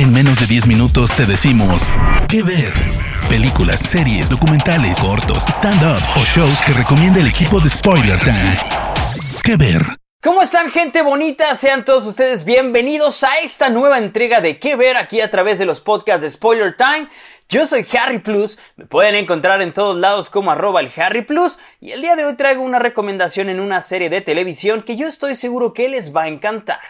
En menos de 10 minutos te decimos qué ver. Películas, series, documentales, cortos, stand-ups o shows que recomienda el equipo de Spoiler Time. ¿Qué ver? ¿Cómo están gente bonita? Sean todos ustedes bienvenidos a esta nueva entrega de ¿Qué ver? aquí a través de los podcasts de Spoiler Time. Yo soy Harry Plus, me pueden encontrar en todos lados como arroba el Harry Plus y el día de hoy traigo una recomendación en una serie de televisión que yo estoy seguro que les va a encantar.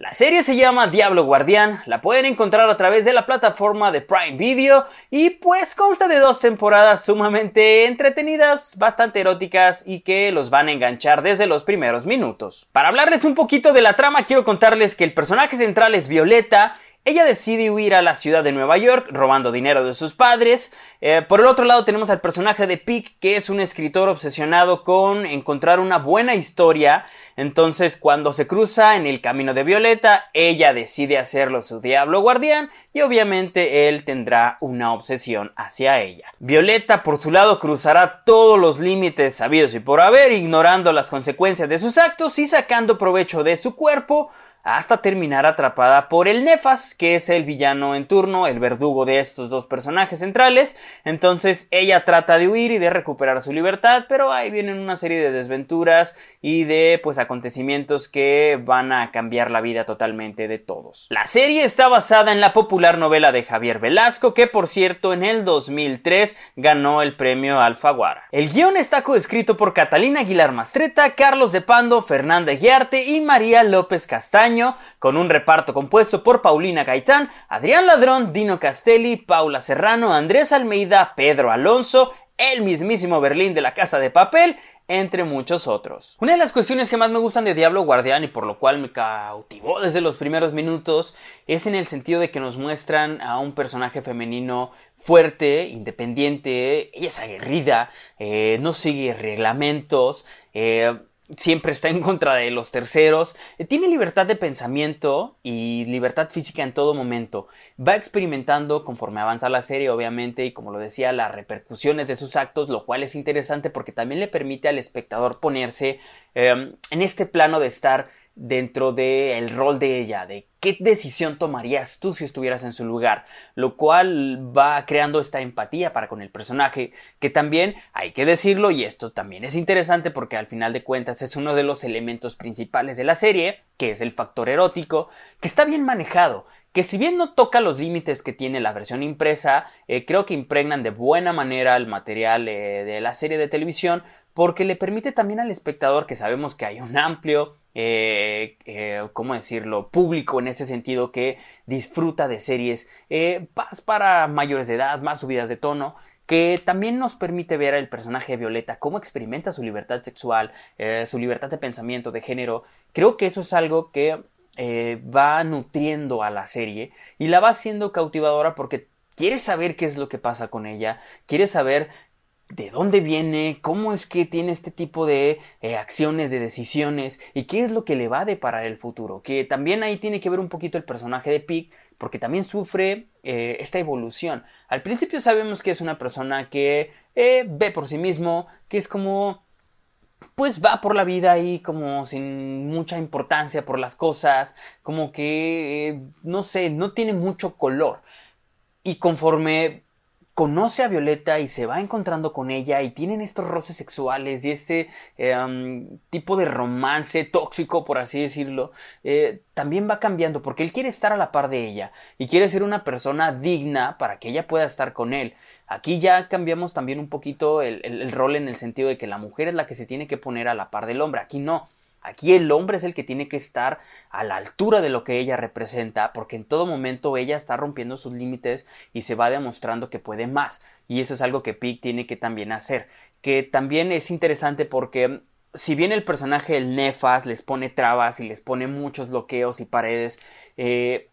La serie se llama Diablo Guardián, la pueden encontrar a través de la plataforma de Prime Video y pues consta de dos temporadas sumamente entretenidas, bastante eróticas y que los van a enganchar desde los primeros minutos. Para hablarles un poquito de la trama quiero contarles que el personaje central es Violeta ella decide huir a la ciudad de Nueva York, robando dinero de sus padres. Eh, por el otro lado tenemos al personaje de Pick, que es un escritor obsesionado con encontrar una buena historia. Entonces, cuando se cruza en el camino de Violeta, ella decide hacerlo su diablo guardián y obviamente él tendrá una obsesión hacia ella. Violeta, por su lado, cruzará todos los límites sabidos y por haber, ignorando las consecuencias de sus actos y sacando provecho de su cuerpo hasta terminar atrapada por el Nefas, que es el villano en turno, el verdugo de estos dos personajes centrales. Entonces ella trata de huir y de recuperar su libertad, pero ahí vienen una serie de desventuras y de pues acontecimientos que van a cambiar la vida totalmente de todos. La serie está basada en la popular novela de Javier Velasco, que por cierto en el 2003 ganó el premio Alfaguara. El guion está coescrito por Catalina Aguilar Mastreta, Carlos de Pando, Fernanda Guiarte y María López Castaño con un reparto compuesto por Paulina Gaitán, Adrián Ladrón, Dino Castelli, Paula Serrano, Andrés Almeida, Pedro Alonso, el mismísimo Berlín de la Casa de Papel, entre muchos otros. Una de las cuestiones que más me gustan de Diablo Guardián y por lo cual me cautivó desde los primeros minutos es en el sentido de que nos muestran a un personaje femenino fuerte, independiente, ella es aguerrida, eh, no sigue reglamentos, eh, siempre está en contra de los terceros, eh, tiene libertad de pensamiento y libertad física en todo momento. Va experimentando conforme avanza la serie, obviamente, y como lo decía, las repercusiones de sus actos, lo cual es interesante porque también le permite al espectador ponerse em, en este plano de estar dentro del rol de ella, de qué decisión tomarías tú si estuvieras en su lugar, lo cual va creando esta empatía para con el personaje, que también hay que decirlo, y esto también es interesante porque al final de cuentas es uno de los elementos principales de la serie, que es el factor erótico, que está bien manejado, que si bien no toca los límites que tiene la versión impresa, eh, creo que impregnan de buena manera el material eh, de la serie de televisión, porque le permite también al espectador, que sabemos que hay un amplio eh, ¿cómo decirlo?, público en ese sentido que disfruta de series más para mayores de edad, más subidas de tono, que también nos permite ver al personaje de Violeta cómo experimenta su libertad sexual, su libertad de pensamiento, de género. Creo que eso es algo que va nutriendo a la serie y la va haciendo cautivadora porque quieres saber qué es lo que pasa con ella, quieres saber de dónde viene, cómo es que tiene este tipo de eh, acciones, de decisiones y qué es lo que le va a deparar el futuro. Que también ahí tiene que ver un poquito el personaje de Pig porque también sufre eh, esta evolución. Al principio sabemos que es una persona que eh, ve por sí mismo, que es como pues va por la vida ahí como sin mucha importancia por las cosas, como que no sé, no tiene mucho color. Y conforme conoce a Violeta y se va encontrando con ella y tienen estos roces sexuales y este em, tipo de romance tóxico, por así decirlo, eh, también va cambiando porque él quiere estar a la par de ella y quiere ser una persona digna para que ella pueda estar con él. Aquí ya cambiamos también un poquito el rol en el sentido de que la mujer es la que se tiene que poner a la par del hombre. Aquí no. Aquí el hombre es el que tiene que estar a la altura de lo que ella representa, porque en todo momento ella está rompiendo sus límites y se va demostrando que puede más. Y eso es algo que Pig tiene que también hacer. Que también es interesante porque si bien el personaje el Nefas les pone trabas y les pone muchos bloqueos y paredes, eh,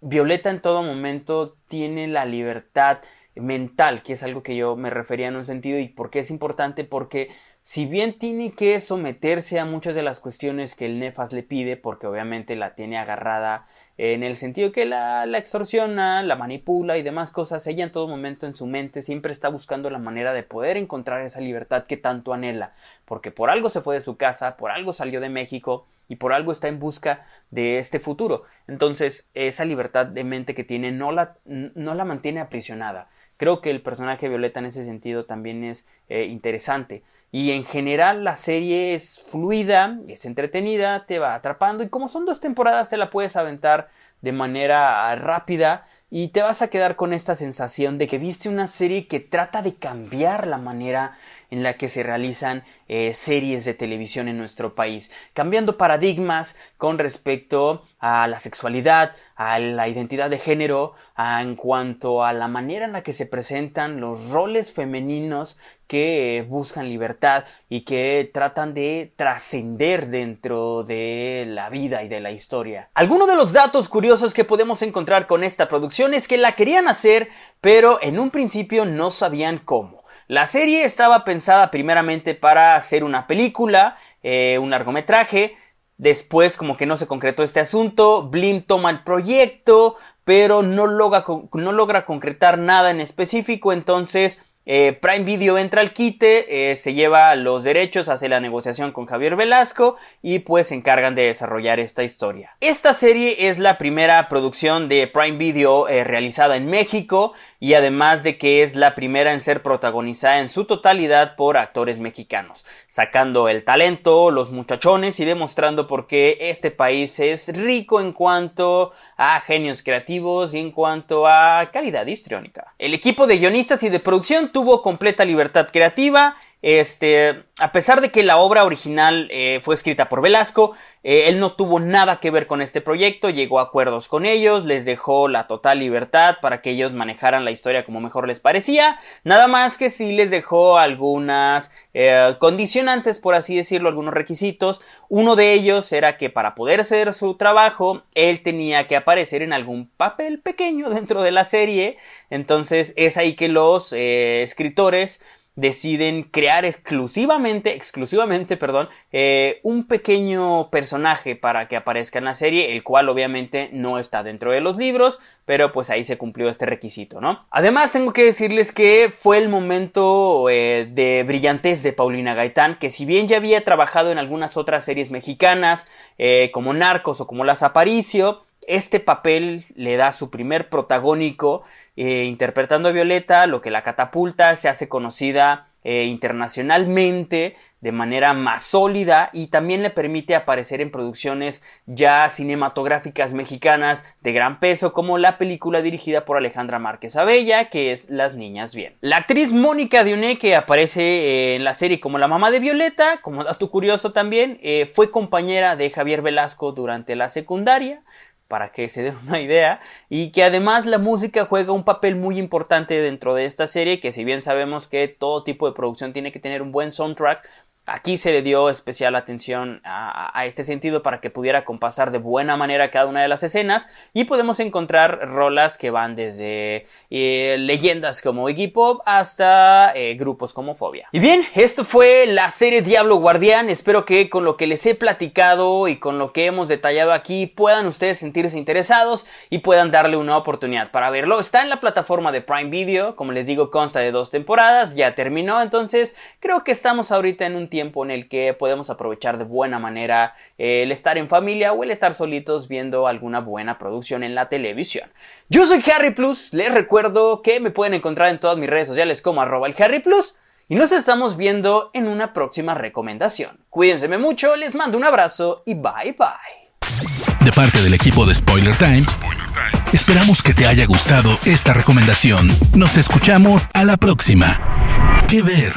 Violeta en todo momento tiene la libertad mental, que es algo que yo me refería en un sentido y por qué es importante porque si bien tiene que someterse a muchas de las cuestiones que el Nefas le pide, porque obviamente la tiene agarrada en el sentido que la, la, extorsiona, la manipula y demás cosas, ella en todo momento en su mente siempre está buscando la manera de poder encontrar esa libertad que tanto anhela, porque por algo se fue de su casa, por algo salió de México y por algo está en busca de este futuro. Entonces, esa libertad de mente que tiene no la, no la mantiene aprisionada. Creo que el personaje Violeta en ese sentido también es eh, interesante. Y en general la serie es fluida, es entretenida, te va atrapando y como son dos temporadas te la puedes aventar de manera rápida y te vas a quedar con esta sensación de que viste una serie que trata de cambiar la manera en la que se realizan eh, series de televisión en nuestro país, cambiando paradigmas con respecto a la sexualidad, a la identidad de género, en cuanto a la manera en la que se presentan los roles femeninos que eh, buscan libertad y que tratan de trascender dentro de la vida y de la historia. Algunos de los datos curiosos que podemos encontrar con esta producción es que la querían hacer, pero en un principio no sabían cómo. La serie estaba pensada primeramente para hacer una película, eh, un largometraje, Después, como que no se concretó este asunto, Blim toma el proyecto, pero no logra, no logra concretar nada en específico, entonces eh, Prime Video entra al quite, eh, se lleva los derechos, hace la negociación con Javier Velasco y pues se encargan de desarrollar esta historia. Esta serie es la primera producción de Prime Video eh, realizada en México y además de que es la primera en ser protagonizada en su totalidad por actores mexicanos, sacando el talento, los muchachones y demostrando por qué este país es rico en cuanto a genios creativos y en cuanto a calidad histriónica. El equipo de guionistas y de producción tuvo completa libertad creativa. Este, a pesar de que la obra original eh, fue escrita por Velasco, eh, él no tuvo nada que ver con este proyecto, llegó a acuerdos con ellos, les dejó la total libertad para que ellos manejaran la historia como mejor les parecía, nada más que sí les dejó algunas eh, condicionantes, por así decirlo, algunos requisitos. Uno de ellos era que para poder hacer su trabajo, él tenía que aparecer en algún papel pequeño dentro de la serie, entonces es ahí que los escritores deciden crear exclusivamente, exclusivamente, perdón, eh, un pequeño personaje para que aparezca en la serie, el cual obviamente no está dentro de los libros, pero pues ahí se cumplió este requisito, ¿no? Además tengo que decirles que fue el momento eh, de brillantez de Paulina Gaitán, que si bien ya había trabajado en algunas otras series mexicanas, eh, como Narcos o como Las Aparicio, este papel le da su primer protagónico eh, interpretando a Violeta, lo que la catapulta, se hace conocida eh, internacionalmente de manera más sólida y también le permite aparecer en producciones ya cinematográficas mexicanas de gran peso como la película dirigida por Alejandra Márquez Abella que es Las Niñas Bien. La actriz Mónica Dioné que aparece eh, en la serie como la mamá de Violeta, como dato curioso también, fue compañera de Javier Velasco durante la secundaria, para que se den una idea y que además la música juega un papel muy importante dentro de esta serie que si bien sabemos que todo tipo de producción tiene que tener un buen soundtrack Aquí se le dio especial atención a, este sentido para que pudiera compasar de buena manera cada una de las escenas y podemos encontrar rolas que van desde eh, leyendas como Iggy Pop hasta eh, grupos como Fobia. Y bien, esto fue la serie Diablo Guardián. Espero que con lo que les he platicado y con lo que hemos detallado aquí puedan ustedes sentirse interesados y puedan darle una oportunidad para verlo. Está en la plataforma de Prime Video, como les digo, consta de dos temporadas, ya terminó, entonces creo que estamos ahorita en un tiempo en el que podemos aprovechar de buena manera el estar en familia o el estar solitos viendo alguna buena producción en la televisión. Yo soy Harry Plus, les recuerdo que me pueden encontrar en todas mis redes sociales como arroba el Harry Plus y nos estamos viendo en una próxima recomendación. Cuídense mucho, les mando un abrazo y bye bye. De parte del equipo de Spoiler Times, esperamos que te haya gustado esta recomendación. Nos escuchamos a la próxima. ¿Qué ver?